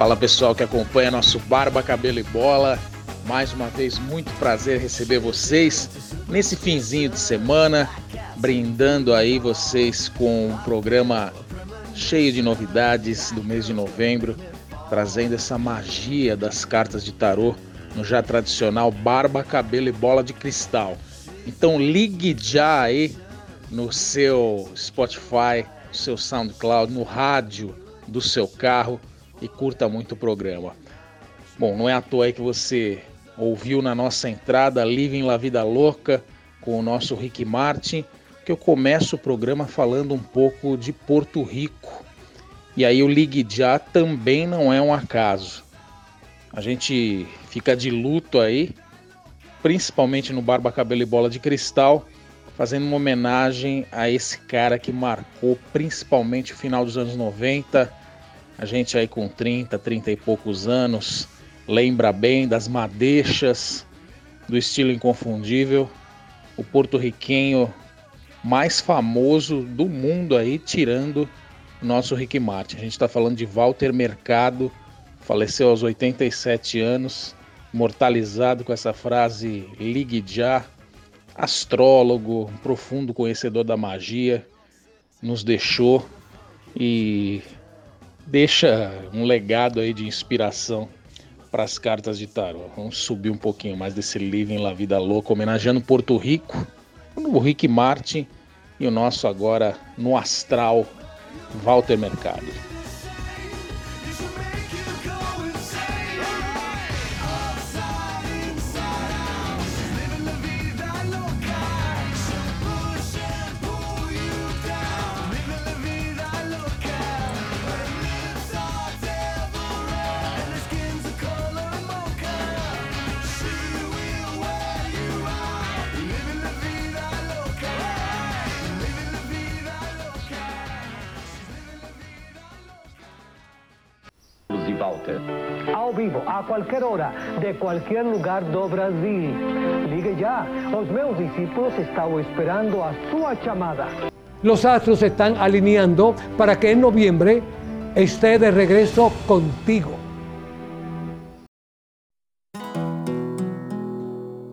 Fala pessoal que acompanha nosso Barba, Cabelo e Bola. Mais uma vez, muito prazer receber vocês nesse finzinho de semana, brindando aí vocês com um programa cheio de novidades do mês de novembro, trazendo essa magia das cartas de tarô no já tradicional Barba, Cabelo e Bola de Cristal. Então ligue já aí no seu Spotify, no seu SoundCloud, no rádio do seu carro e curta muito o programa. Bom, não é à toa que você ouviu na nossa entrada Living La Vida Louca com o nosso Rick Martin, que eu começo o programa falando um pouco de Porto Rico. E aí o Ligue Já também não é um acaso. A gente fica de luto aí, principalmente no Barba Cabelo e Bola de Cristal, fazendo uma homenagem a esse cara que marcou principalmente o final dos anos 90, a gente aí com 30, 30 e poucos anos, lembra bem das madeixas, do estilo inconfundível, o porto-riquenho mais famoso do mundo aí, tirando nosso Rick Martin. A gente está falando de Walter Mercado, faleceu aos 87 anos, mortalizado com essa frase ligue já, astrólogo, um profundo conhecedor da magia, nos deixou e deixa um legado aí de inspiração para as cartas de tarô. Vamos subir um pouquinho mais desse em La Vida Louca, homenageando Porto Rico, o Rick Martin e o nosso agora no astral, Walter Mercado. A qualquer hora, de qualquer lugar do Brasil. Ligue já, os meus discípulos estão esperando a sua chamada. Los astros se están alineando para que en noviembre esté de regreso contigo.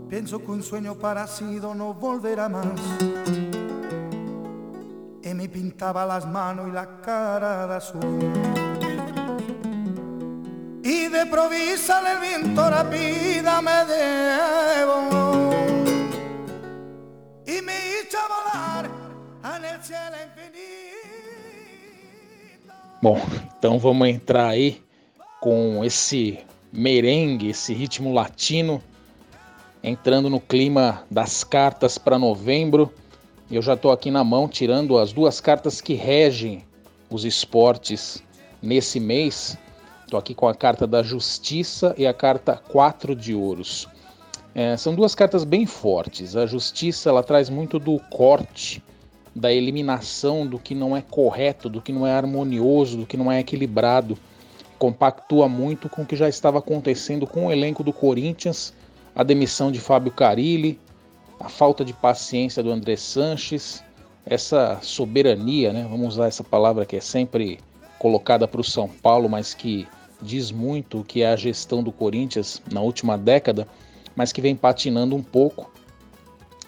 Pienso que un sueño parecido no volverá más. Y me pintaba las manos y la cara de azul. De provisa el viento rápida me debo y me a volar el cielo infinito. Bom, então vamos entrar aí com esse merengue, esse ritmo latino, entrando no clima das cartas para novembro. Eu já estou aqui na mão tirando as duas cartas que regem os esportes nesse mês. Estou aqui com a carta da Justiça e a carta 4 de Ouros. É, são duas cartas bem fortes. A Justiça ela traz muito do corte, da eliminação do que não é correto, do que não é harmonioso, do que não é equilibrado. Compactua muito com o que já estava acontecendo com o elenco do Corinthians, a demissão de Fábio Carilli, a falta de paciência do André Sanches, essa soberania, né? Vamos usar essa palavra que é sempre colocada para o São Paulo, mas que diz muito o que é a gestão do Corinthians na última década, mas que vem patinando um pouco.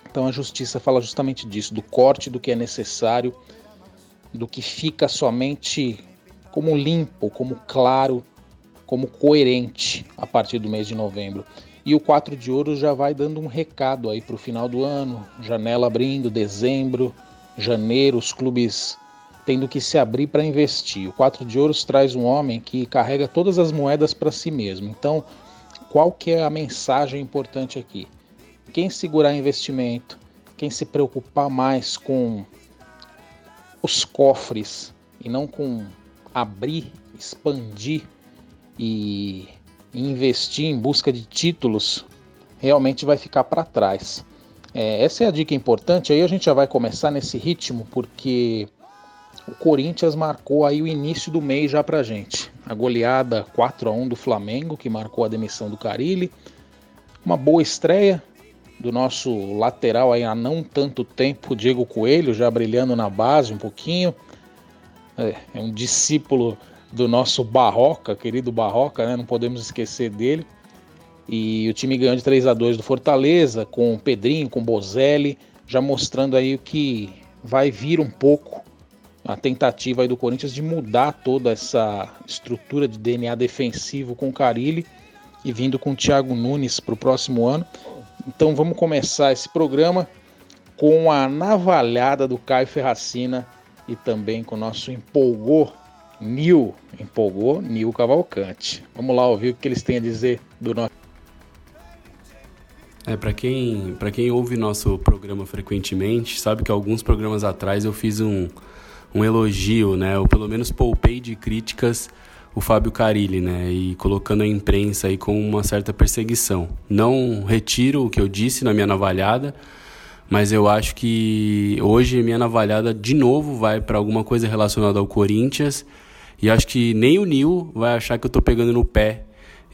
Então a justiça fala justamente disso, do corte do que é necessário, do que fica somente como limpo, como claro, como coerente a partir do mês de novembro. E o 4 de ouro já vai dando um recado aí para o final do ano, janela abrindo, dezembro, janeiro, os clubes tendo que se abrir para investir. O 4 de ouros traz um homem que carrega todas as moedas para si mesmo. Então, qual que é a mensagem importante aqui? Quem segurar investimento, quem se preocupar mais com os cofres e não com abrir, expandir e investir em busca de títulos, realmente vai ficar para trás. É, essa é a dica importante. Aí a gente já vai começar nesse ritmo, porque o Corinthians marcou aí o início do mês já pra gente. A goleada 4 a 1 do Flamengo, que marcou a demissão do Carilli. Uma boa estreia do nosso lateral aí há não tanto tempo, Diego Coelho, já brilhando na base um pouquinho. É, é um discípulo do nosso Barroca, querido Barroca, né? Não podemos esquecer dele. E o time ganhou de 3 a 2 do Fortaleza, com o Pedrinho, com o Bozelli, já mostrando aí o que vai vir um pouco a tentativa do Corinthians de mudar toda essa estrutura de DNA defensivo com o Carilli e vindo com o Thiago Nunes para o próximo ano. Então vamos começar esse programa com a navalhada do Caio Ferracina e também com o nosso empolgou Nil, empolgou Nil Cavalcante. Vamos lá ouvir o que eles têm a dizer do nosso é, para quem, quem ouve nosso programa frequentemente, sabe que alguns programas atrás eu fiz um, um elogio, né? Ou pelo menos poupei de críticas o Fábio Carilli, né? E colocando a imprensa aí com uma certa perseguição. Não retiro o que eu disse na minha navalhada, mas eu acho que hoje minha navalhada de novo vai para alguma coisa relacionada ao Corinthians. E acho que nem o Nil vai achar que eu estou pegando no pé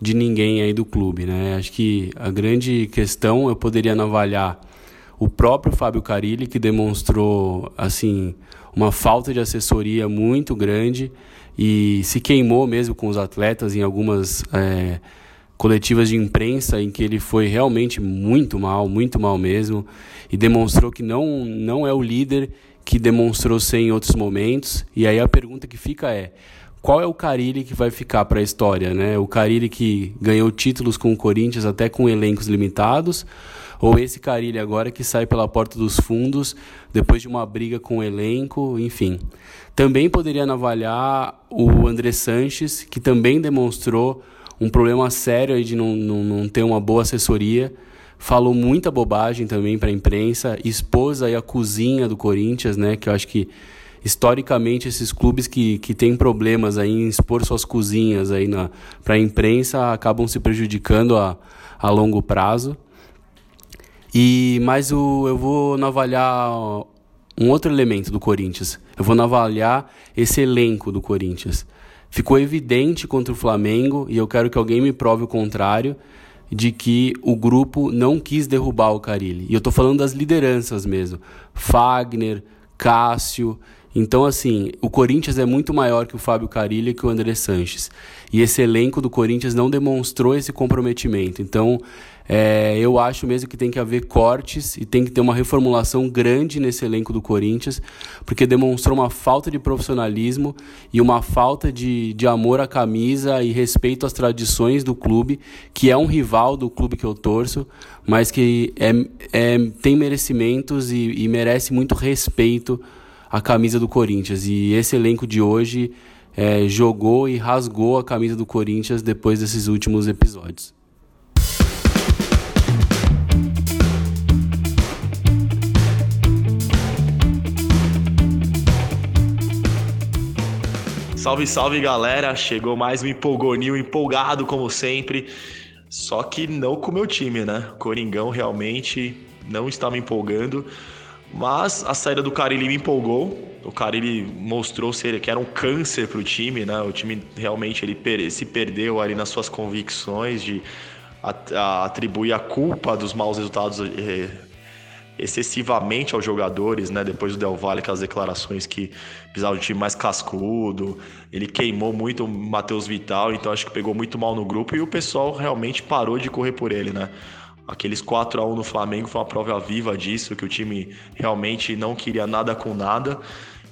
de ninguém aí do clube, né? Acho que a grande questão eu poderia navalhar o próprio Fábio Carilli que demonstrou assim uma falta de assessoria muito grande e se queimou mesmo com os atletas em algumas é, coletivas de imprensa em que ele foi realmente muito mal, muito mal mesmo e demonstrou que não não é o líder que demonstrou ser em outros momentos. E aí a pergunta que fica é qual é o Carilli que vai ficar para a história, né? O Carilli que ganhou títulos com o Corinthians até com elencos limitados, ou esse Carilli agora que sai pela porta dos fundos depois de uma briga com o elenco, enfim. Também poderia navalhar o André Sanches, que também demonstrou um problema sério de não, não, não ter uma boa assessoria. Falou muita bobagem também para a imprensa, expôs aí a cozinha do Corinthians, né? Que eu acho que historicamente esses clubes que, que têm problemas aí em expor suas cozinhas aí para a imprensa acabam se prejudicando a, a longo prazo. E mas o, eu vou navalhar um outro elemento do Corinthians. Eu vou navalhar esse elenco do Corinthians. Ficou evidente contra o Flamengo e eu quero que alguém me prove o contrário de que o grupo não quis derrubar o Carilli. E eu estou falando das lideranças mesmo. Fagner, Cássio, então, assim, o Corinthians é muito maior que o Fábio Carilli e que o André Sanches. E esse elenco do Corinthians não demonstrou esse comprometimento. Então, é, eu acho mesmo que tem que haver cortes e tem que ter uma reformulação grande nesse elenco do Corinthians, porque demonstrou uma falta de profissionalismo e uma falta de, de amor à camisa e respeito às tradições do clube, que é um rival do clube que eu torço, mas que é, é tem merecimentos e, e merece muito respeito a camisa do Corinthians. E esse elenco de hoje é, jogou e rasgou a camisa do Corinthians depois desses últimos episódios. Salve, salve galera! Chegou mais um empolgonil empolgado como sempre. Só que não com o meu time, né? Coringão realmente não está me empolgando. Mas a saída do Carilli me empolgou. O Carilli mostrou ser que era um câncer para o time, né? O time realmente ele se perdeu ali nas suas convicções de atribuir a culpa dos maus resultados eh, excessivamente aos jogadores, né? Depois do Del Valle, aquelas declarações que precisava de um time mais cascudo, ele queimou muito o Matheus Vital, então acho que pegou muito mal no grupo e o pessoal realmente parou de correr por ele, né? Aqueles 4 a 1 no Flamengo foi uma prova viva disso, que o time realmente não queria nada com nada.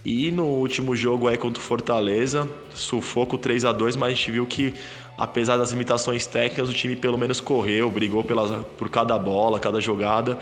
E no último jogo aí contra o Fortaleza, sufoco 3 a 2 mas a gente viu que apesar das limitações técnicas, o time pelo menos correu, brigou pela, por cada bola, cada jogada.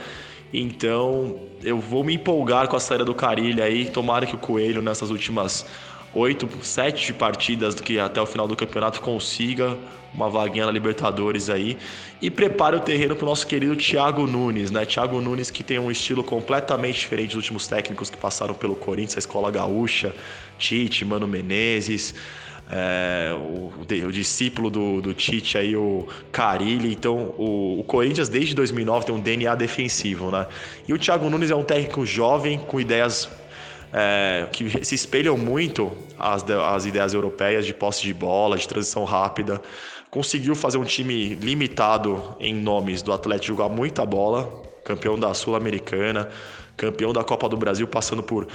Então, eu vou me empolgar com a saída do Carilho aí. Tomara que o Coelho nessas últimas oito, sete partidas que até o final do campeonato consiga uma vaguinha na Libertadores aí e prepare o terreno para o nosso querido Thiago Nunes, né? Thiago Nunes que tem um estilo completamente diferente dos últimos técnicos que passaram pelo Corinthians, a escola gaúcha, Tite, Mano Menezes, é, o, o, discípulo do, do, Tite aí, o Carilli. Então, o, o, Corinthians desde 2009 tem um DNA defensivo, né? E o Thiago Nunes é um técnico jovem com ideias é, que se espelham muito às, às ideias europeias de posse de bola, de transição rápida. Conseguiu fazer um time limitado em nomes do Atlético jogar muita bola, campeão da Sul-Americana, campeão da Copa do Brasil, passando por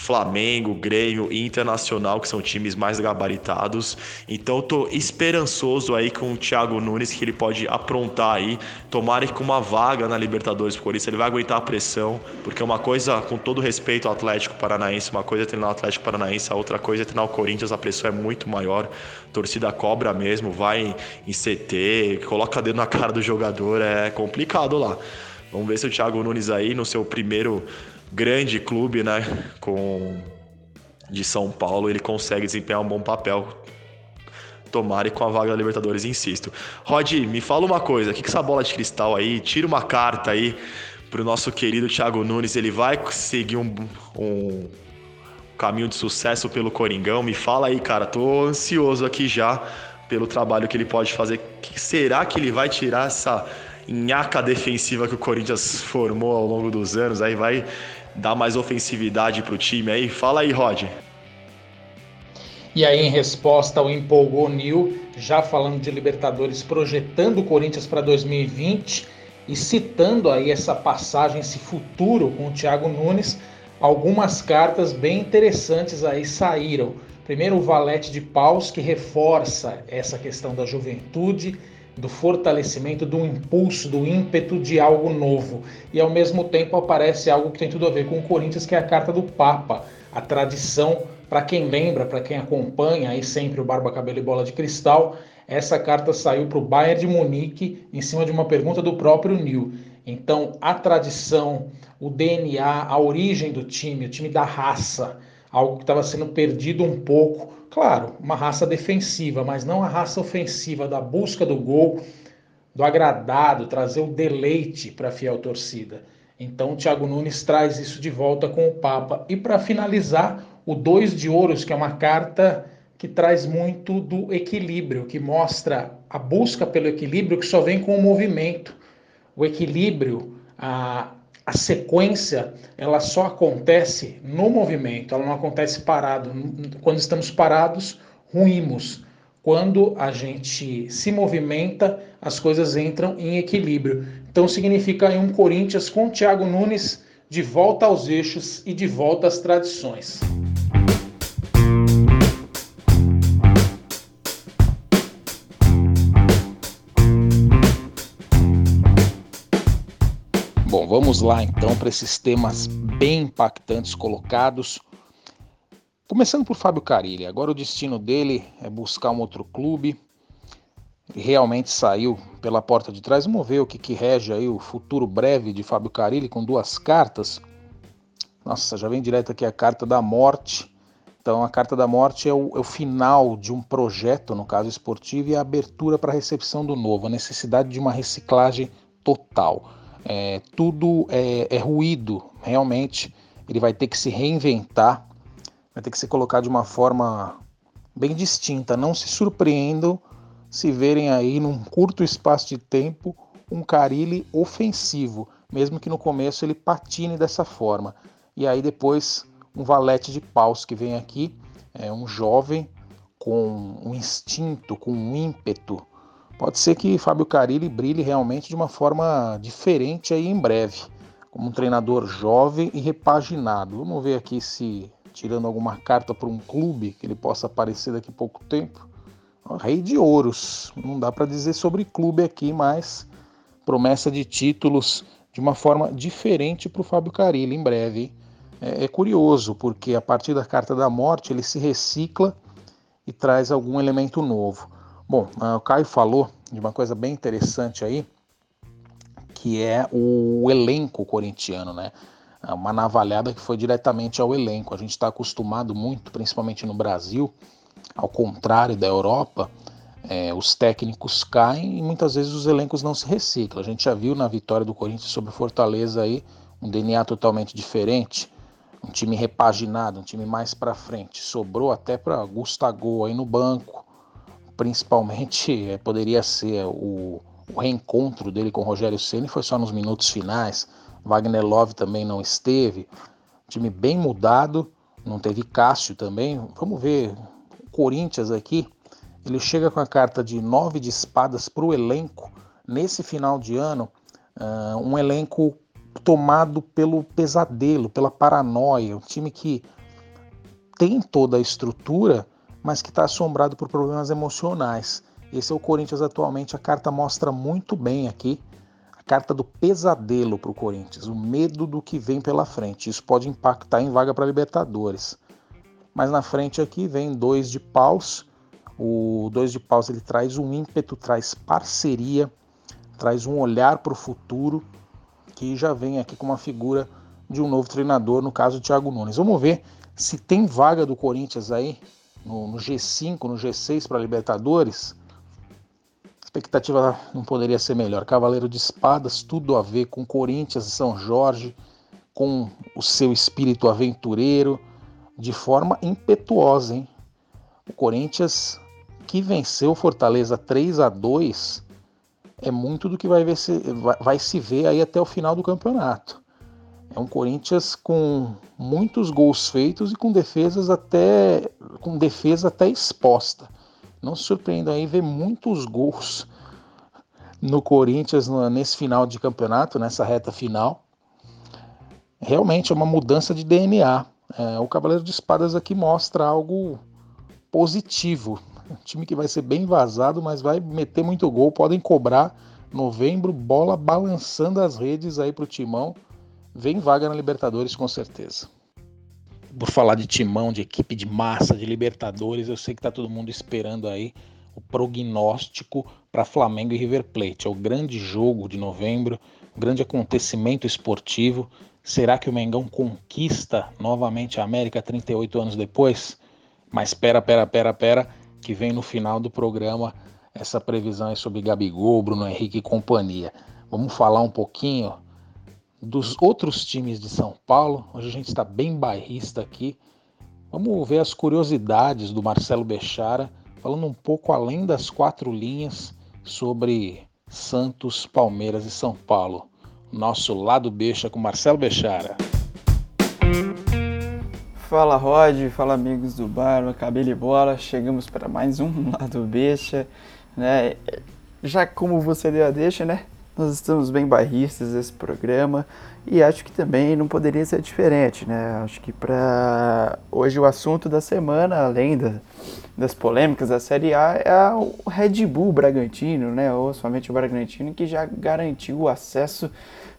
Flamengo, Grêmio e Internacional, que são times mais gabaritados. Então tô esperançoso aí com o Thiago Nunes que ele pode aprontar aí, tomara que com uma vaga na Libertadores por isso ele vai aguentar a pressão, porque uma coisa, com todo respeito ao Atlético Paranaense, uma coisa é treinar o Atlético Paranaense, a outra coisa é treinar o Corinthians, a pressão é muito maior. A torcida cobra mesmo, vai em CT, coloca dedo na cara do jogador, é complicado lá. Vamos ver se o Thiago Nunes aí no seu primeiro grande clube, né, com de São Paulo, ele consegue desempenhar um bom papel. Tomara e com a vaga da Libertadores, insisto. Rod, me fala uma coisa, o que, que essa bola de cristal aí? Tira uma carta aí pro nosso querido Thiago Nunes, ele vai seguir um, um caminho de sucesso pelo Coringão? Me fala aí, cara, tô ansioso aqui já pelo trabalho que ele pode fazer. Que será que ele vai tirar essa nhaca defensiva que o Corinthians formou ao longo dos anos? Aí vai dar mais ofensividade para o time aí? Fala aí, Rod. E aí, em resposta ao Empolgou New, já falando de Libertadores, projetando o Corinthians para 2020 e citando aí essa passagem, esse futuro com o Thiago Nunes, algumas cartas bem interessantes aí saíram. Primeiro, o Valete de Paus, que reforça essa questão da juventude do fortalecimento, do impulso, do ímpeto de algo novo. E ao mesmo tempo aparece algo que tem tudo a ver com o Corinthians, que é a carta do Papa, a tradição, para quem lembra, para quem acompanha aí sempre o Barba Cabelo e Bola de Cristal, essa carta saiu para o Bayern de Munique em cima de uma pergunta do próprio Nil. Então, a tradição, o DNA, a origem do time, o time da raça, algo que estava sendo perdido um pouco Claro, uma raça defensiva, mas não a raça ofensiva da busca do gol, do agradado, trazer o deleite para a fiel torcida. Então o Thiago Nunes traz isso de volta com o Papa. E para finalizar, o dois de ouros, que é uma carta que traz muito do equilíbrio, que mostra a busca pelo equilíbrio que só vem com o movimento. O equilíbrio, a, a sequência ela só acontece no movimento, ela não acontece parado. Quando estamos parados, ruímos. Quando a gente se movimenta, as coisas entram em equilíbrio. Então significa aí um Corinthians com Thiago Nunes de volta aos eixos e de volta às tradições. Vamos lá então para esses temas bem impactantes colocados. Começando por Fábio Carilli. Agora o destino dele é buscar um outro clube. Ele realmente saiu pela porta de trás. Vamos ver o que, que rege aí o futuro breve de Fábio Carilli com duas cartas. Nossa, já vem direto aqui a carta da morte. Então, a carta da morte é o, é o, final de um projeto, no caso esportivo, e a abertura para a recepção do novo, a necessidade de uma reciclagem total é, tudo é, é ruído, realmente. Ele vai ter que se reinventar, vai ter que ser colocado de uma forma bem distinta. Não se surpreendam se verem aí num curto espaço de tempo um Carilli ofensivo, mesmo que no começo ele patine dessa forma. E aí depois um valete de paus que vem aqui, é um jovem com um instinto, com um ímpeto, Pode ser que Fábio Carilli brilhe realmente de uma forma diferente aí em breve, como um treinador jovem e repaginado. Vamos ver aqui se tirando alguma carta para um clube que ele possa aparecer daqui a pouco tempo. Rei de ouros, não dá para dizer sobre clube aqui, mas promessa de títulos de uma forma diferente para o Fábio Carilli em breve. É, é curioso, porque a partir da carta da morte ele se recicla e traz algum elemento novo. Bom, ah, o Caio falou de uma coisa bem interessante aí, que é o elenco corintiano, né? É uma navalhada que foi diretamente ao elenco. A gente está acostumado muito, principalmente no Brasil, ao contrário da Europa, é, os técnicos caem e muitas vezes os elencos não se reciclam. A gente já viu na vitória do Corinthians sobre Fortaleza aí um DNA totalmente diferente, um time repaginado, um time mais para frente. Sobrou até para Gustavo aí no banco, principalmente é, poderia ser o, o, reencontro dele com o Rogério Ceni foi só nos minutos finais. Wagner Love também não esteve. Time bem mudado, não teve Cássio também. Vamos ver o Corinthians aqui. Ele chega com a carta de nove de espadas para o elenco nesse final de ano. Uh, um elenco tomado pelo pesadelo, pela paranoia, um time que tem toda a estrutura, mas que está assombrado por problemas emocionais. Esse é o Corinthians atualmente, a carta mostra muito bem aqui, a carta do pesadelo para o Corinthians, o medo do que vem pela frente. Isso pode impactar em vaga para Libertadores. Mas na frente aqui vem dois de paus. O dois de paus ele traz um ímpeto, traz parceria, traz um olhar para o futuro que já vem aqui com uma figura de um novo treinador, no caso Thiago Nunes. Vamos ver se tem vaga do Corinthians aí no, no G5, no G6 para Libertadores. A expectativa não poderia ser melhor. Cavaleiro de Espadas, tudo a ver com Corinthians e São Jorge, com o seu espírito aventureiro, de forma impetuosa, hein? O Corinthians que venceu Fortaleza 3 a 2 é muito do que vai, ver se, vai, vai se ver aí até o final do campeonato. É um Corinthians com muitos gols feitos e com defesas até com defesa até exposta. Não se surpreenda aí ver muitos gols no Corinthians nesse final de campeonato, nessa reta final. Realmente é uma mudança de DNA. É, o Cavaleiro de Espadas aqui mostra algo positivo. Um time que vai ser bem vazado, mas vai meter muito gol. Podem cobrar novembro, bola balançando as redes aí para o Timão. Vem vaga na Libertadores com certeza. Por falar de Timão, de equipe de massa, de Libertadores, eu sei que tá todo mundo esperando aí o prognóstico para Flamengo e River Plate. É o grande jogo de novembro, o grande acontecimento esportivo. Será que o Mengão conquista novamente a América 38 anos depois? Mas pera, pera, pera, pera, que vem no final do programa essa previsão é sobre Gabigol, Bruno Henrique e companhia. Vamos falar um pouquinho dos outros times de São Paulo. Hoje a gente está bem bairrista aqui. Vamos ver as curiosidades do Marcelo Bechara, falando um pouco além das quatro linhas sobre Santos, Palmeiras e São Paulo nosso lado Becha com Marcelo Bechara. Fala Rod, fala amigos do Barba, Cabelo e Bola, chegamos para mais um lado Becha, né? Já como você deu a deixa, né? Nós estamos bem barristas nesse programa e acho que também não poderia ser diferente, né? Acho que para hoje o assunto da semana, além da, das polêmicas da Série A, é o Red Bull Bragantino, né? Ou somente o Bragantino que já garantiu o acesso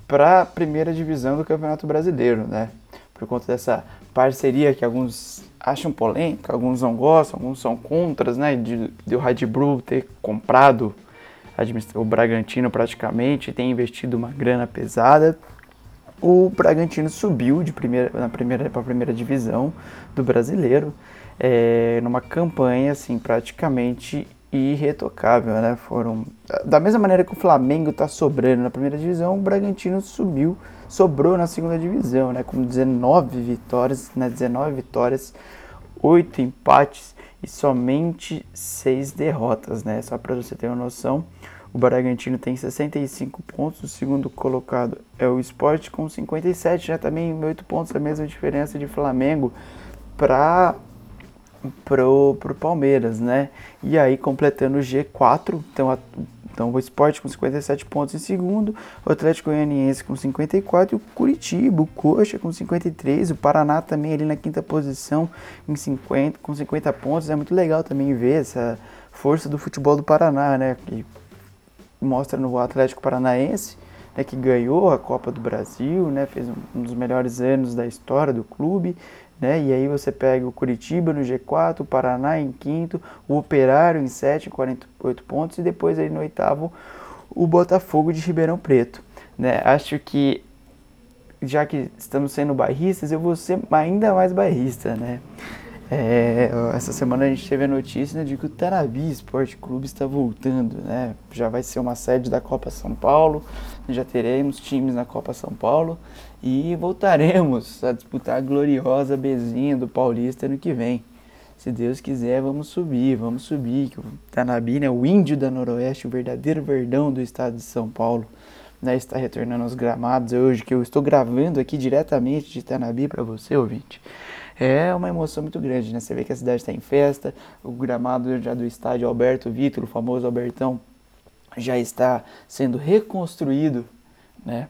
para a primeira divisão do Campeonato Brasileiro, né? Por conta dessa parceria que alguns acham polêmica, alguns não gostam, alguns são contras, né? De, de o Red Bull ter comprado o Bragantino praticamente, tem investido uma grana pesada. O Bragantino subiu de primeira, na primeira para a primeira divisão do Brasileiro, é, numa campanha assim praticamente irretocável, né? Foram da mesma maneira que o Flamengo está sobrando na primeira divisão, o Bragantino subiu, sobrou na segunda divisão, né? Com 19 vitórias, né? 19 vitórias, 8 empates e somente 6 derrotas, né? Só para você ter uma noção, o Bragantino tem 65 pontos, o segundo colocado é o Sport com 57, já também 8 pontos, a mesma diferença de Flamengo para pro, pro Palmeiras, né? E aí completando o G4, então, a, então o Sport com 57 pontos em segundo, o Atlético Goianiense com 54 e o Curitiba, o Coxa com 53, o Paraná também ali na quinta posição em 50, com 50 pontos. É muito legal também ver essa força do futebol do Paraná, né? Que mostra no Atlético Paranaense, né, que ganhou a Copa do Brasil, né? Fez um, dos melhores anos da história do clube né? E aí você pega o Curitiba no G4, o Paraná em quinto, o Operário em sétimo, 48 pontos, e depois aí no oitavo o Botafogo de Ribeirão Preto. Né? Acho que já que estamos sendo bairristas, eu vou ser ainda mais bairrista, né? É, essa semana a gente teve a notícia né, de que o Tarabi Esporte Clube está voltando, né? Já vai ser uma sede da Copa São Paulo, já teremos times na Copa São Paulo e voltaremos a disputar a gloriosa bezinha do Paulista ano que vem. Se Deus quiser, vamos subir, vamos subir. Que o Tanabi, né, o índio da Noroeste, o verdadeiro verdão do estado de São Paulo, né, está retornando aos gramados hoje, que eu estou gravando aqui diretamente de Tanabi para você, ouvinte é uma emoção muito grande, né? Você vê que a cidade está em festa, o gramado já do estádio Alberto Vitor, o famoso Albertão, já está sendo reconstruído, né?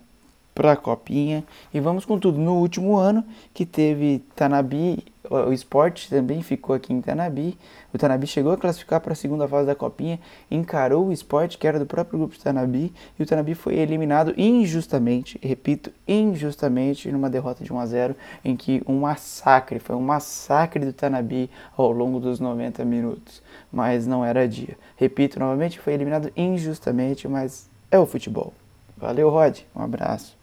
para a copinha e vamos com tudo. No último ano que teve Tanabi, o esporte também ficou aqui em Tanabi. O Tanabi chegou a classificar para a segunda fase da copinha, encarou o esporte que era do próprio grupo de Tanabi e o Tanabi foi eliminado injustamente, repito, injustamente numa derrota de 1 a 0 em que um massacre, foi um massacre do Tanabi ao longo dos 90 minutos, mas não era dia. Repito novamente, foi eliminado injustamente, mas é o futebol. Valeu, Rod. Um abraço.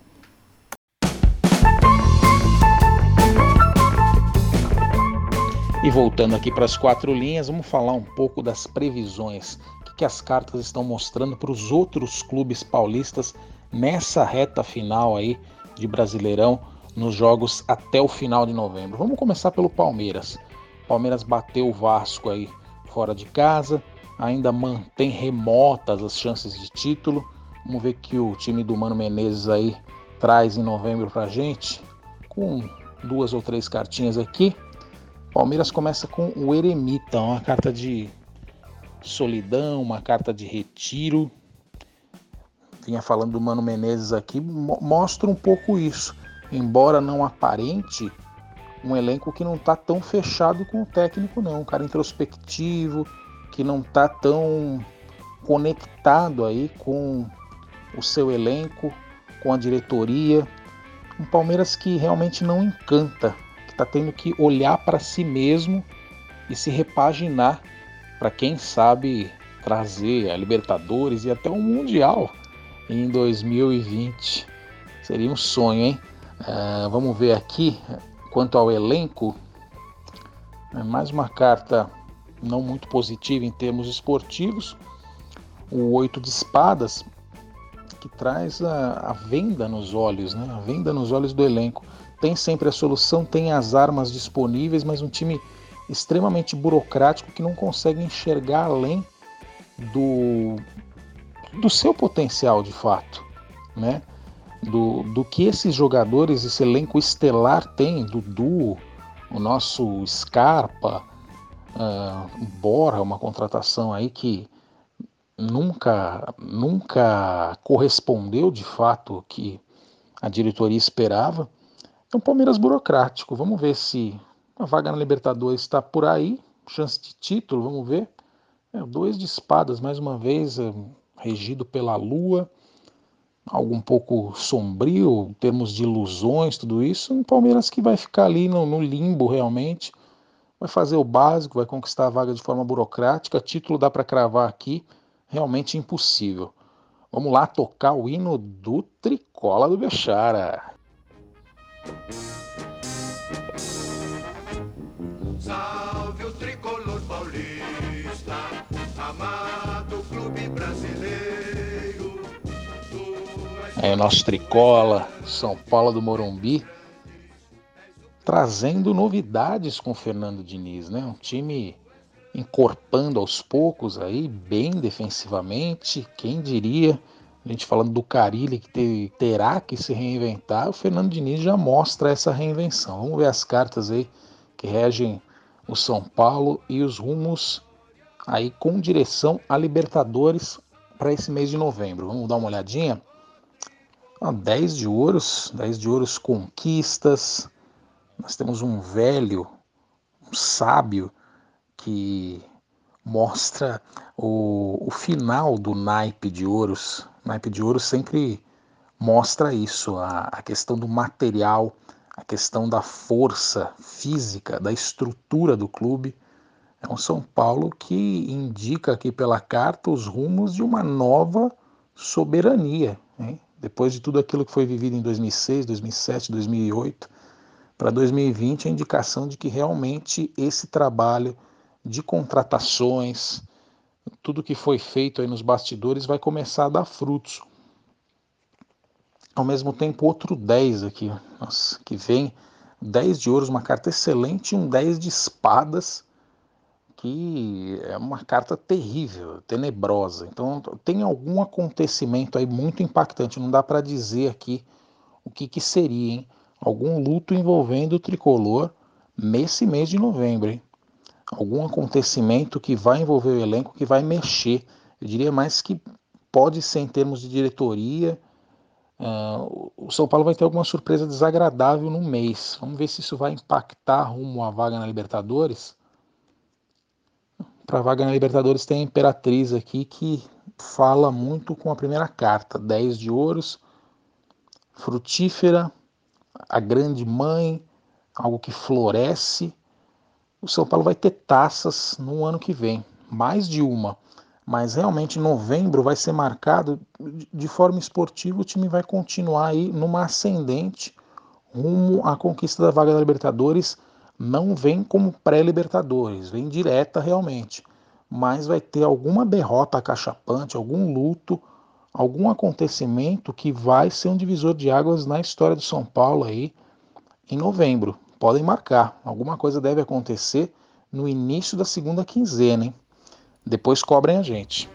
E voltando aqui para as quatro linhas, vamos falar um pouco das previsões. O que, as cartas estão mostrando para os outros clubes paulistas nessa reta final aí de Brasileirão nos jogos até o final de novembro. Vamos começar pelo Palmeiras. Palmeiras bateu o Vasco aí fora de casa, ainda mantém remotas as chances de título. Vamos ver que o time do Mano Menezes aí traz em novembro pra gente, com duas ou três cartinhas aqui. Palmeiras começa com o Eremita, uma carta de solidão, uma carta de retiro. Vinha falando do Mano Menezes aqui, mostra um pouco isso. Embora não aparente, um elenco que não está tão fechado com o técnico, não. Um cara introspectivo, que não está tão conectado aí com o seu elenco, com a diretoria. Um Palmeiras que realmente não encanta, está tendo que olhar para si mesmo e se repaginar para quem sabe trazer a Libertadores e até o Mundial em 2020. Seria um sonho, hein? Uh, vamos ver aqui quanto ao elenco. É mais uma carta não muito positiva em termos esportivos. O oito de espadas que traz a, a venda nos olhos, né? a venda nos olhos do elenco. Tem sempre a solução, tem as armas disponíveis, mas um time extremamente burocrático que não consegue enxergar além do, do seu potencial de fato, né? Do, do que esses jogadores, esse elenco estelar tem, Dudu, o nosso Scarpa, uh, Borra, uma contratação aí que nunca, nunca correspondeu de fato que a diretoria esperava. Um Palmeiras burocrático. Vamos ver se a vaga na Libertadores está por aí. Chance de título, vamos ver. É, dois de espadas, mais uma vez, é, regido pela lua. Algo um pouco sombrio, em termos de ilusões, tudo isso. Um Palmeiras que vai ficar ali no, no limbo realmente. Vai fazer o básico, vai conquistar a vaga de forma burocrática. Título dá para cravar aqui realmente impossível. Vamos lá tocar o hino do Tricola do Bechara. Salve o tricolor paulista, amado clube brasileiro. É o nosso Tricola, São Paulo do Morumbi, trazendo novidades com Fernando Diniz, né? Um time encorpando aos poucos aí, bem defensivamente. Quem diria, a gente falando do Carilli que ter, terá que se reinventar, o Fernando Diniz já mostra essa reinvenção. Vamos ver as cartas aí que regem o São Paulo e os rumos aí com direção a Libertadores para esse mês de novembro. Vamos dar uma olhadinha? Ah, 10 de ouros, 10 de ouros conquistas. Nós temos um velho, um sábio que mostra o, o final do naipe de ouros. Naipe de ouros sempre mostra isso, a, a questão do material, a questão da força física, da estrutura do clube. É um São Paulo que indica aqui pela carta os rumos de uma nova soberania. Hein? Depois de tudo aquilo que foi vivido em 2006, 2007, 2008, para 2020, a indicação de que realmente esse trabalho de contratações, tudo que foi feito aí nos bastidores vai começar a dar frutos. Ao mesmo tempo, outro 10 aqui, nossa, que vem 10 de ouros, uma carta excelente, um 10 de espadas, que é uma carta terrível, tenebrosa. Então, tem algum acontecimento aí muito impactante, não dá para dizer aqui o que, que seria, hein? Algum luto envolvendo o tricolor nesse mês de novembro, hein? Algum acontecimento que vai envolver o elenco, que vai mexer. Eu diria mais que pode ser em termos de diretoria, Uh, o São Paulo vai ter alguma surpresa desagradável no mês. Vamos ver se isso vai impactar rumo à vaga na Libertadores. Para a vaga na Libertadores tem a Imperatriz aqui que fala muito com a primeira carta: 10 de ouros, frutífera, a grande mãe, algo que floresce. O São Paulo vai ter taças no ano que vem, mais de uma. Mas realmente novembro vai ser marcado de forma esportiva, o time vai continuar aí numa ascendente rumo à conquista da vaga da Libertadores, não vem como pré-Libertadores, vem direta realmente, mas vai ter alguma derrota acachapante, algum luto, algum acontecimento que vai ser um divisor de águas na história do São Paulo aí em novembro. Podem marcar, alguma coisa deve acontecer no início da segunda quinzena, hein? Depois cobrem a gente.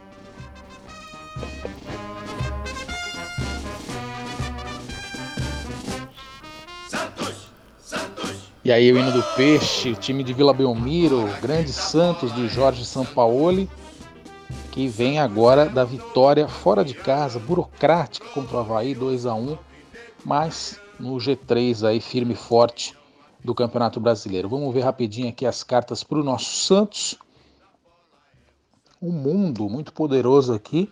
Santos, Santos. E aí o hino do Peixe, o time de Vila Belmiro, grande Santos do Jorge Sampaoli, que vem agora da vitória fora de casa, burocrática contra o Havaí, 2 a 1 mas no G3 aí firme e forte do Campeonato Brasileiro. Vamos ver rapidinho aqui as cartas para o nosso Santos um mundo muito poderoso aqui,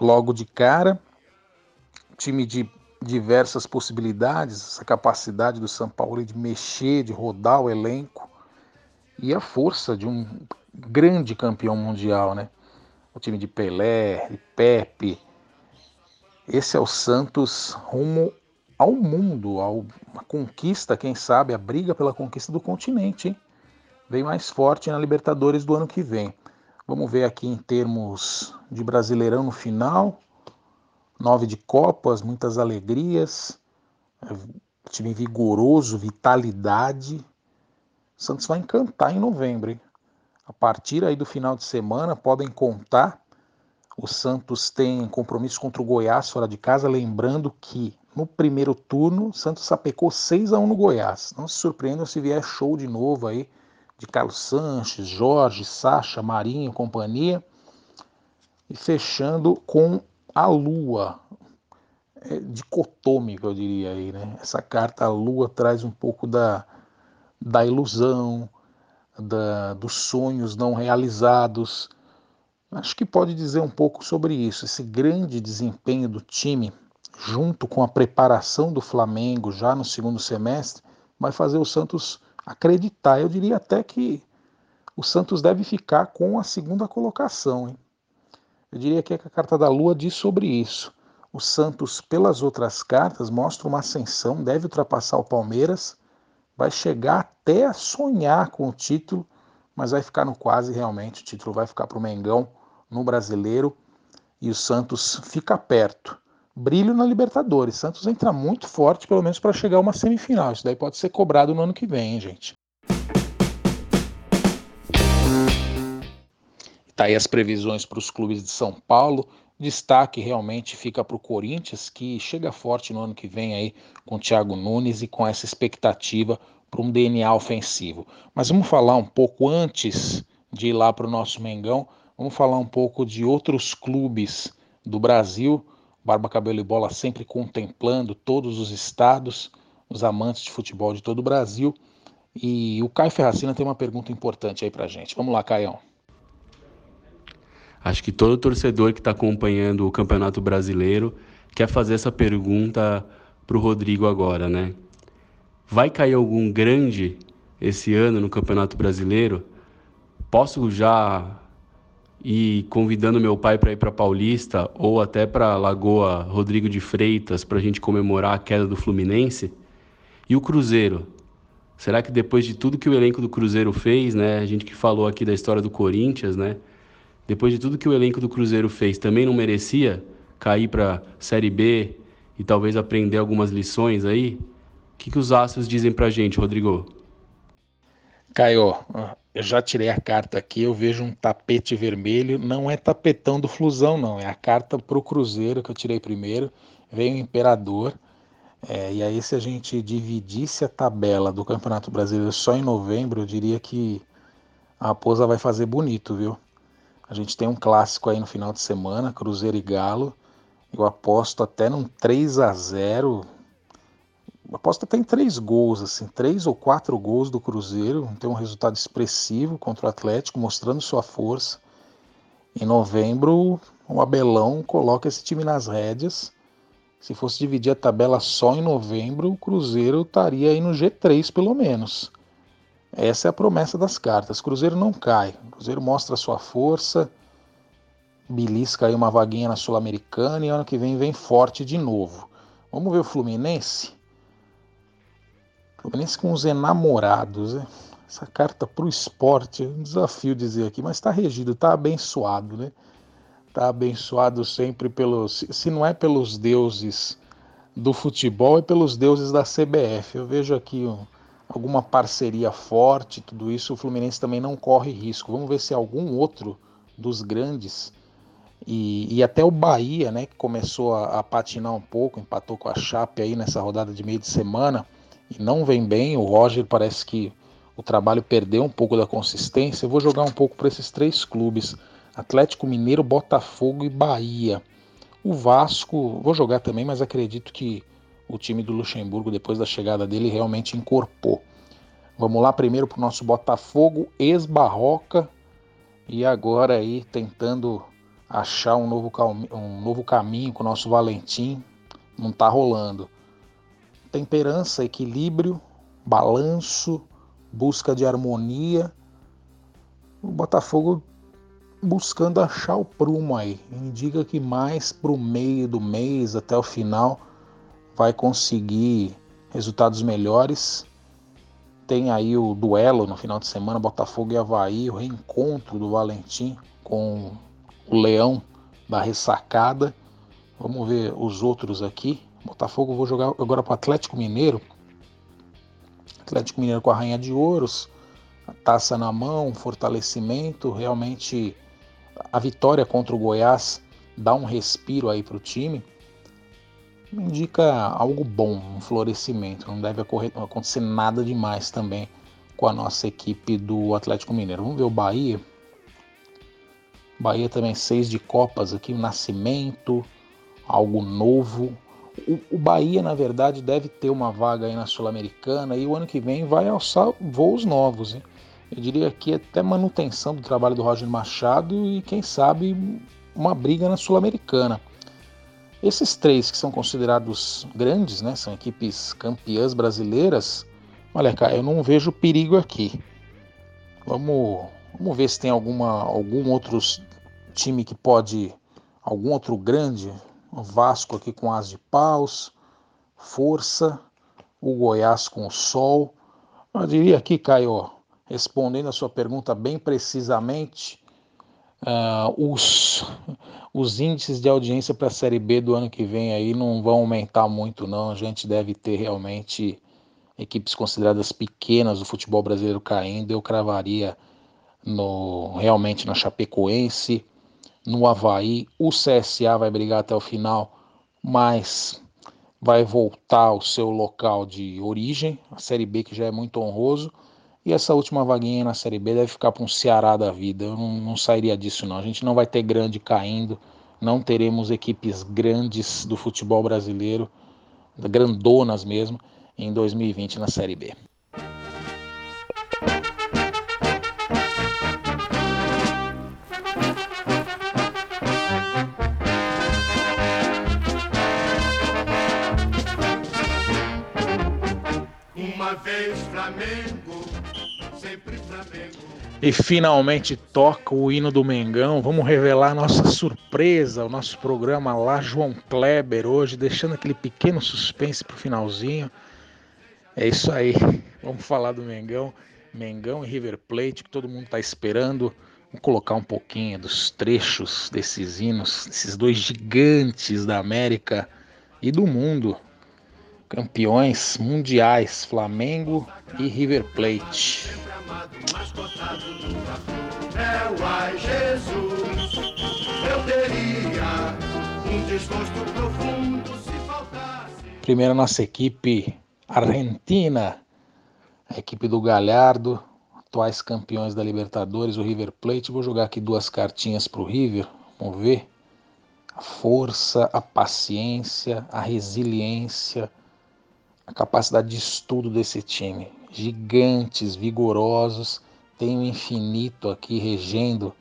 logo de cara. Time de diversas possibilidades, essa capacidade do São Paulo de mexer, de rodar o elenco e a força de um grande campeão mundial, né? O time de Pelé, de Pepe. Esse é o Santos rumo ao mundo, a uma conquista, quem sabe, a briga pela conquista do continente, hein? Vem mais forte na Libertadores do ano que vem. Vamos ver aqui em termos de Brasileirão no final. Nove de Copas, muitas alegrias. É, time vigoroso, vitalidade. O Santos vai encantar em novembro. Hein? A partir aí do final de semana, podem contar. O Santos tem compromisso contra o Goiás fora de casa, lembrando que no primeiro turno, Santos sapecou 6 a 1 no Goiás. Não se surpreendam se vier show de novo aí de Carlos Sanches, Jorge, Sacha, Marinho, companhia. E fechando com a Lua, é dicotômica, eu diria aí, né? Essa carta, a Lua, traz um pouco da, da ilusão, da, dos sonhos não realizados. Acho que pode dizer um pouco sobre isso, esse grande desempenho do time, junto com a preparação do Flamengo já no segundo semestre, vai fazer o Santos acreditar. Eu diria até que o Santos deve ficar com a segunda colocação. Hein? Eu diria que a carta da Lua diz sobre isso. O Santos, pelas outras cartas, mostra uma ascensão, deve ultrapassar o Palmeiras, vai chegar até a sonhar com o título, mas vai ficar no quase realmente. O título vai ficar para o Mengão no brasileiro e o Santos fica perto brilho na Libertadores. Santos entra muito forte, pelo menos para chegar a uma semifinal. Isso daí pode ser cobrado no ano que vem, hein, gente. Tá aí as previsões para os clubes de São Paulo. Destaque realmente fica para o Corinthians, que chega forte no ano que vem aí com o Thiago Nunes e com essa expectativa para um DNA ofensivo. Mas vamos falar um pouco antes de ir lá para o nosso Mengão, vamos falar um pouco de outros clubes do Brasil Barba Cabelo e Bola sempre contemplando todos os estados, os amantes de futebol de todo o Brasil. E o Caio Ferracina tem uma pergunta importante aí pra gente. Vamos lá, Caião. Acho que todo torcedor que está acompanhando o Campeonato Brasileiro quer fazer essa pergunta pro Rodrigo agora, né? Vai cair algum grande esse ano no Campeonato Brasileiro? Posso já e convidando meu pai para ir para Paulista ou até para Lagoa Rodrigo de Freitas para a gente comemorar a queda do Fluminense. E o Cruzeiro? Será que depois de tudo que o elenco do Cruzeiro fez, né, a gente que falou aqui da história do Corinthians, né, depois de tudo que o elenco do Cruzeiro fez, também não merecia cair para Série B e talvez aprender algumas lições aí? O que, que os astros dizem para gente, Rodrigo? Caio, eu já tirei a carta aqui, eu vejo um tapete vermelho, não é tapetão do Flusão, não, é a carta para o Cruzeiro que eu tirei primeiro, vem o Imperador, é, e aí se a gente dividisse a tabela do Campeonato Brasileiro só em novembro, eu diria que a Raposa vai fazer bonito, viu? A gente tem um clássico aí no final de semana, Cruzeiro e Galo, Eu aposto até num 3 a 0 aposto até em três gols, assim, três ou quatro gols do Cruzeiro, tem um resultado expressivo contra o Atlético, mostrando sua força. Em novembro, o Abelão coloca esse time nas rédeas. Se fosse dividir a tabela só em novembro, o Cruzeiro estaria aí no G3 pelo menos. Essa é a promessa das cartas. Cruzeiro não cai. O Cruzeiro mostra sua força, belisca aí uma vaguinha na Sul-Americana e ano que vem vem forte de novo. Vamos ver o Fluminense? Fluminense com os enamorados, né? Essa carta para o esporte, um desafio dizer aqui, mas está regido, está abençoado, né? Está abençoado sempre pelos, se não é pelos deuses do futebol, é pelos deuses da CBF. Eu vejo aqui um, alguma parceria forte, tudo isso, o Fluminense também não corre risco. Vamos ver se algum outro dos grandes e, e, até o Bahia, né, que começou a, a, patinar um pouco, empatou com a Chape aí nessa rodada de meio de semana e não vem bem. O Roger parece que o trabalho perdeu um pouco da consistência. Eu vou jogar um pouco para esses três clubes: Atlético Mineiro, Botafogo e Bahia. O Vasco, vou jogar também, mas acredito que o time do Luxemburgo, depois da chegada dele, realmente incorporou. Vamos lá primeiro para o nosso Botafogo, ex-Barroca, e agora aí tentando achar um novo, um novo caminho com o nosso Valentim. Não está rolando. Temperança, equilíbrio, balanço, busca de harmonia. O Botafogo buscando achar o prumo aí. Indica que mais para o meio do mês, até o final, vai conseguir resultados melhores. Tem aí o duelo no final de semana, Botafogo e Havaí, o reencontro do Valentim com o Leão da ressacada. Vamos ver os outros aqui. Botafogo vou jogar agora para o Atlético Mineiro. Atlético Mineiro com a Rainha de Ouros, a taça na mão, fortalecimento. Realmente a vitória contra o Goiás dá um respiro aí para o time. Indica algo bom, um florescimento. Não deve acontecer nada demais também com a nossa equipe do Atlético Mineiro. Vamos ver o Bahia. Bahia também seis de copas aqui, o nascimento, algo novo. O, o Bahia, na verdade, deve ter uma vaga aí na Sul-Americana e o ano que vem vai alçar voos novos. Hein? Eu diria que até manutenção do trabalho do Roger Machado e quem sabe uma briga na Sul-Americana. Esses três que são considerados grandes, né, são equipes campeãs brasileiras. Olha, cara, eu não vejo perigo aqui. Vamos Vamos ver se tem alguma, algum outro time que pode, algum outro grande, o Vasco aqui com as de paus, força, o Goiás com o sol. Eu diria aqui, Caio, respondendo a sua pergunta bem precisamente, uh, os, os índices de audiência para a Série B do ano que vem aí não vão aumentar muito não, a gente deve ter realmente equipes consideradas pequenas do futebol brasileiro caindo, eu cravaria no, realmente na Chapecoense, no Havaí. O CSA vai brigar até o final, mas vai voltar ao seu local de origem, a Série B que já é muito honroso. E essa última vaguinha na Série B deve ficar para um Ceará da vida. Eu não, não sairia disso, não. A gente não vai ter grande caindo, não teremos equipes grandes do futebol brasileiro, grandonas mesmo, em 2020 na Série B. Flamengo, sempre Flamengo. E finalmente toca o hino do Mengão. Vamos revelar nossa surpresa, o nosso programa lá, João Kleber, hoje, deixando aquele pequeno suspense pro finalzinho. É isso aí. Vamos falar do Mengão. Mengão e River Plate, que todo mundo está esperando. Vamos colocar um pouquinho dos trechos desses hinos, esses dois gigantes da América e do mundo campeões mundiais Flamengo e River Plate. Primeiro nossa equipe argentina, a equipe do Galhardo, atuais campeões da Libertadores, o River Plate. Vou jogar aqui duas cartinhas para o River, vamos ver. A força, a paciência, a resiliência, a capacidade de estudo desse time. Gigantes, vigorosos, tem o infinito aqui regendo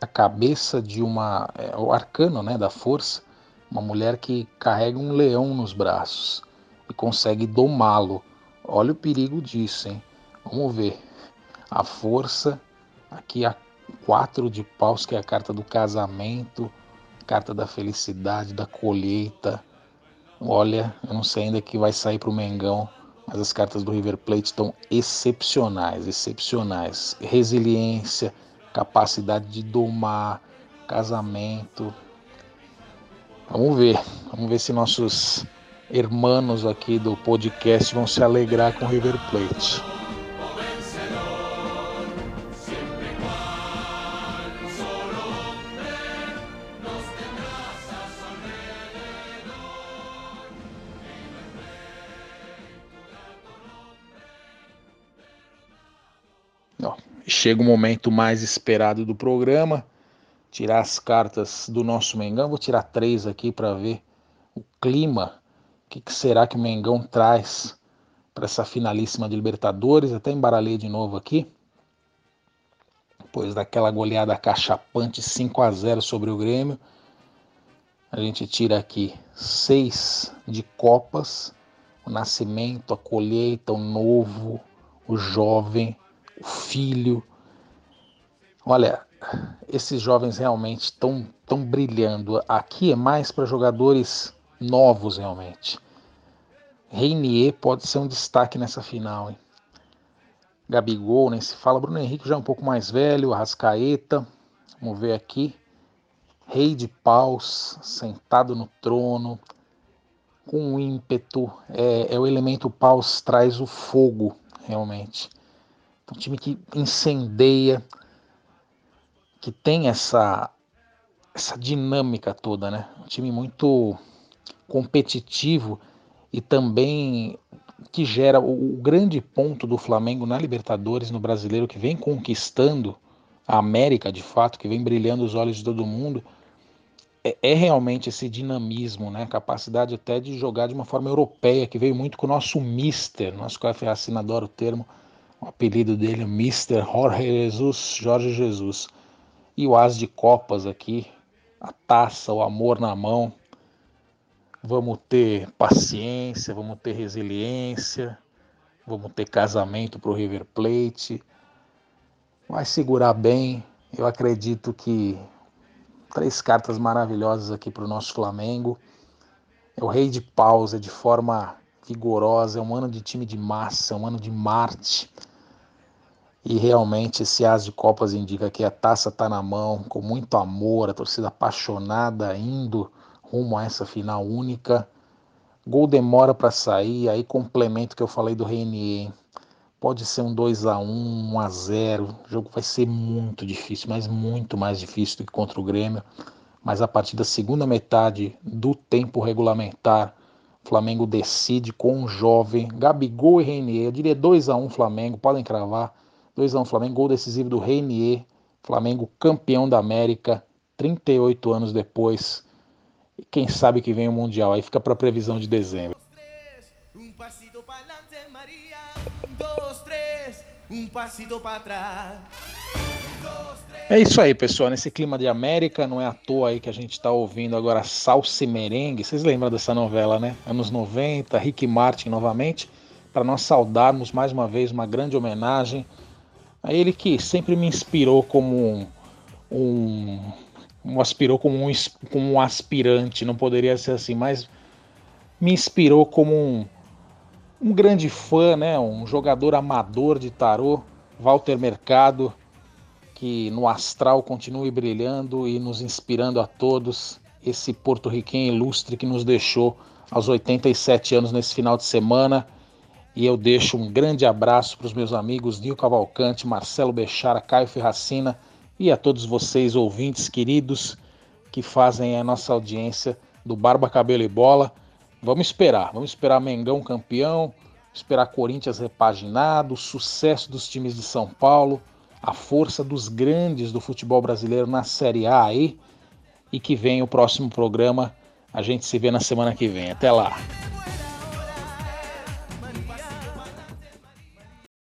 a cabeça de uma. É, o arcano né, da força, uma mulher que carrega um leão nos braços e consegue domá-lo. Olha o perigo disso, hein? Vamos ver. A força, aqui a quatro de paus, que é a carta do casamento, carta da felicidade, da colheita. Olha, eu não sei ainda que vai sair para o Mengão, mas as cartas do River Plate estão excepcionais, excepcionais. Resiliência, capacidade de domar, casamento. Vamos ver, vamos ver se nossos irmãos aqui do podcast vão se alegrar com o River Plate. Chega o momento mais esperado do programa, tirar as cartas do nosso Mengão. Vou tirar três aqui para ver o clima. O que, que, será que o Mengão traz para essa finalíssima de Libertadores? Até embaralhei de novo aqui. Depois daquela goleada cachapante 5 a 0 sobre o Grêmio. A gente tira aqui seis de Copas, o nascimento, a colheita, o novo, o jovem, o filho, Olha, esses jovens realmente estão tão brilhando. Aqui é mais para jogadores novos, realmente. Reinier pode ser um destaque nessa final. Hein? Gabigol, nem se fala. Bruno Henrique já é um pouco mais velho. Arrascaeta. Vamos ver aqui. Rei de paus, sentado no trono, com um ímpeto. É, é o elemento paus traz o fogo, realmente. Um time que incendeia que tem essa essa dinâmica toda, né? Um time muito competitivo e também que gera o, o, grande ponto do Flamengo na Libertadores, no Brasileiro, que vem conquistando a América de fato, que vem brilhando os olhos de todo mundo, é, é realmente esse dinamismo, né? Capacidade até de jogar de uma forma europeia, que veio muito com o nosso Mister, nosso café assina adora o termo, o apelido dele, Mister Jorge Jesus, Jorge Jesus e o as de copas aqui, a taça, o amor na mão. Vamos ter paciência, vamos ter resiliência, vamos ter casamento para o River Plate. Vai segurar bem. Eu acredito que três cartas maravilhosas aqui para o nosso Flamengo. É o rei de pausa de forma vigorosa, é um ano de time de massa, é um ano de Marte. E realmente esse As de Copas indica que a taça está na mão, com muito amor, a torcida apaixonada indo rumo a essa final única. Gol demora para sair, aí complemento que eu falei do Renier. Pode ser um 2 a 1 1 a 0 O jogo vai ser muito difícil, mas muito mais difícil do que contra o Grêmio. Mas a partir da segunda metade do tempo regulamentar, o Flamengo decide com um jovem, Gabigol e Renier. Eu diria 2 a 1 Flamengo, podem cravar 2x1 Flamengo, gol decisivo do Reinier. Flamengo campeão da América, 38 anos depois. E quem sabe que vem o Mundial. Aí fica para previsão de dezembro. É isso aí, pessoal. Nesse clima de América, não é à toa aí que a gente está ouvindo agora Salsa e Merengue. Vocês lembram dessa novela, né? Anos 90, Rick Martin novamente, para nós saudarmos mais uma vez uma grande homenagem a ele que sempre me inspirou como um, um, aspirou como um, como um aspirante, não poderia ser assim, mas me inspirou como um, um grande fã, né, um jogador amador de tarô, Walter Mercado, que no astral continue brilhando e nos inspirando a todos, esse porto-riquenho ilustre que nos deixou aos 87 anos nesse final de semana. E eu deixo um grande abraço para os meus amigos Nil Cavalcante, Marcelo Bechara, Caio Ferracina e a todos vocês, ouvintes queridos, que fazem a nossa audiência do Barba Cabelo e Bola. Vamos esperar, vamos esperar Mengão campeão, esperar Corinthians repaginado, o sucesso dos times de São Paulo, a força dos grandes do futebol brasileiro na Série A aí. e que vem o próximo programa. A gente se vê na semana que vem. Até lá.